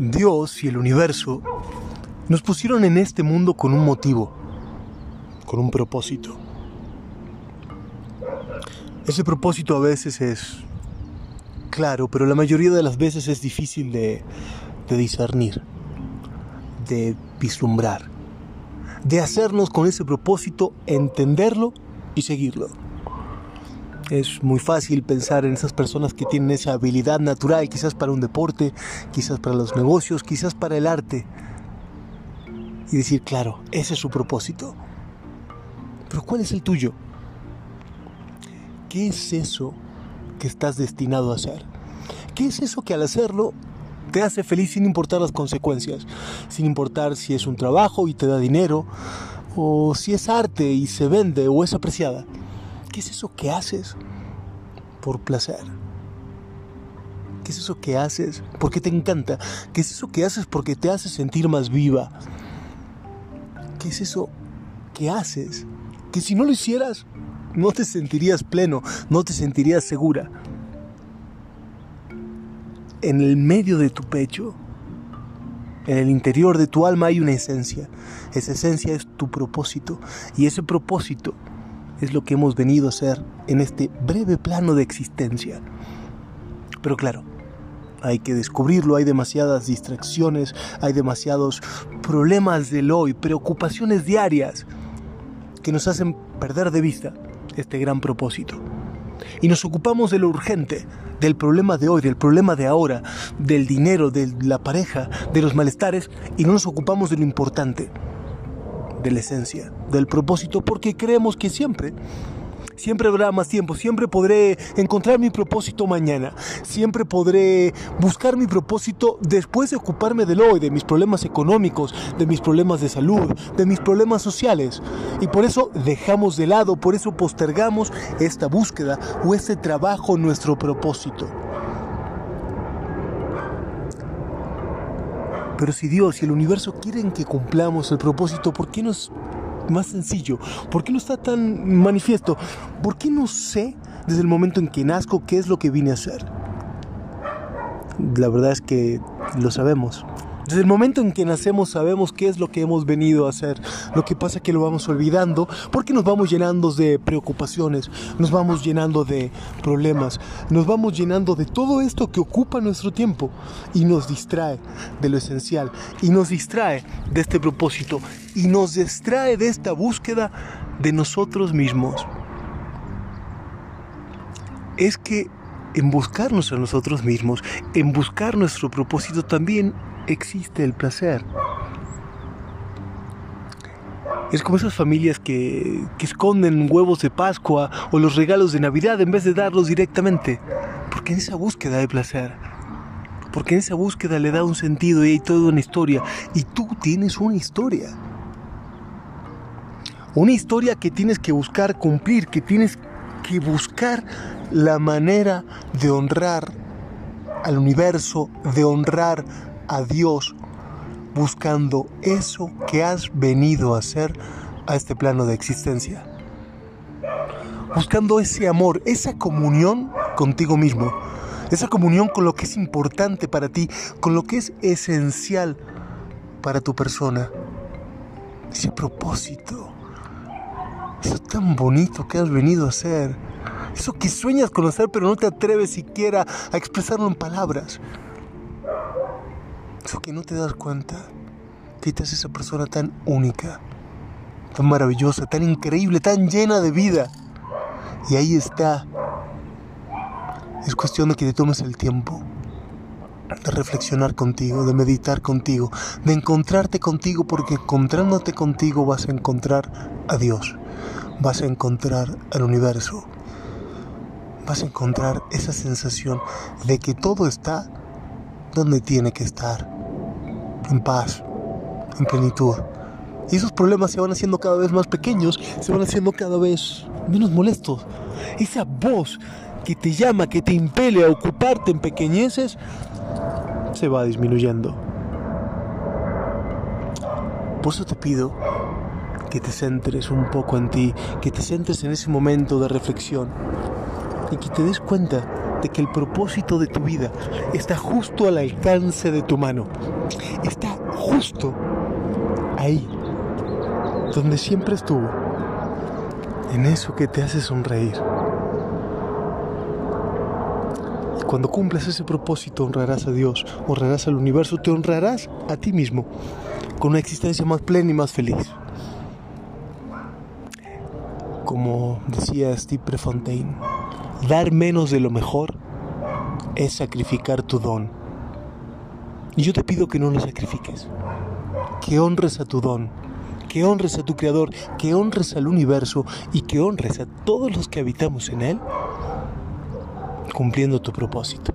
Dios y el universo nos pusieron en este mundo con un motivo, con un propósito. Ese propósito a veces es claro, pero la mayoría de las veces es difícil de, discernir, de vislumbrar, de hacernos con ese propósito entenderlo y seguirlo. Es muy fácil pensar en esas personas que tienen esa habilidad natural, quizás para un deporte, quizás para los negocios, quizás para el arte. Y decir, claro, ese es su propósito. Pero ¿cuál es el tuyo? ¿Qué es eso que estás destinado a hacer? ¿Qué es eso que al hacerlo te hace feliz sin importar las consecuencias? Sin importar si es un trabajo y te da dinero, o si es arte y se vende o es apreciada. ¿Qué es eso que haces por placer? ¿Qué es eso que haces porque te encanta? ¿Qué es eso que haces porque te hace sentir más viva? ¿Qué es eso que haces que si no lo hicieras no te sentirías pleno, no te sentirías segura? En el medio de tu pecho, en el interior de tu alma hay una esencia. Esa esencia es tu propósito y ese propósito es lo que hemos venido a hacer en este breve plano de existencia. Pero claro, hay que descubrirlo, hay demasiadas distracciones, hay demasiados problemas del hoy, preocupaciones diarias que nos hacen perder de vista este gran propósito. Y nos ocupamos de lo urgente, del problema de hoy, del problema de ahora, del dinero, de la pareja, de los malestares, y no nos ocupamos de lo importante, de la esencia, del propósito, porque creemos que siempre, siempre habrá más tiempo, siempre podré encontrar mi propósito mañana, siempre podré buscar mi propósito después de ocuparme del hoy, de mis problemas económicos, de mis problemas de salud, de mis problemas sociales. Y por eso dejamos de lado, por eso postergamos esta búsqueda o este trabajo nuestro propósito. Pero si Dios y el universo quieren que cumplamos el propósito, ¿por qué no es más sencillo? ¿Por qué no está tan manifiesto? ¿Por qué no sé desde el momento en que nazco qué es lo que vine a hacer? La verdad es que lo sabemos. Desde el momento en que nacemos sabemos qué es lo que hemos venido a hacer. Lo que pasa es que lo vamos olvidando porque nos vamos llenando de preocupaciones, nos vamos llenando de problemas, nos vamos llenando de todo esto que ocupa nuestro tiempo y nos distrae de lo esencial y nos distrae de este propósito y nos distrae de esta búsqueda de nosotros mismos. Es que en buscarnos a nosotros mismos, en buscar nuestro propósito también existe el placer. Es como esas familias que, que, esconden huevos de Pascua o los regalos de Navidad en vez de darlos directamente. Porque en esa búsqueda hay placer. Porque en esa búsqueda le da un sentido y hay toda una historia. Y tú tienes una historia. Una historia que tienes que buscar cumplir, que tienes que buscar la manera de honrar al universo, de honrar a Dios buscando eso que has venido a hacer a este plano de existencia. Buscando ese amor, esa comunión contigo mismo, esa comunión con lo que es importante para ti, con lo que es esencial para tu persona. Ese propósito, eso tan bonito que has venido a hacer, eso que sueñas conocer pero no te atreves siquiera a expresarlo en palabras. Eso que no te das cuenta que hace esa persona tan única, tan maravillosa, tan increíble, tan llena de vida. Y ahí está. Es cuestión de que te tomes el tiempo de reflexionar contigo, de meditar contigo, de encontrarte contigo, porque encontrándote contigo vas a encontrar a Dios, vas a encontrar al universo, vas a encontrar esa sensación de que todo está donde tiene que estar, en paz, en plenitud. Y esos problemas se van haciendo cada vez más pequeños, se van haciendo cada vez menos molestos. Esa voz que te llama, que te impele a ocuparte en pequeñeces, se va disminuyendo. Por eso te pido que te centres un poco en ti, que te centres en ese momento de reflexión y que te des cuenta de que el propósito de tu vida está justo al alcance de tu mano. Está justo ahí, donde siempre estuvo, en eso que te hace sonreír. Y cuando cumplas ese propósito, honrarás a Dios, honrarás al universo, te honrarás a ti mismo, con una existencia más plena y más feliz. Como decía Steve Prefontaine, dar menos de lo mejor es sacrificar tu don. Y yo te pido que no lo sacrifiques, que honres a tu don, que honres a tu Creador, que honres al universo y que honres a todos los que habitamos en él, cumpliendo tu propósito.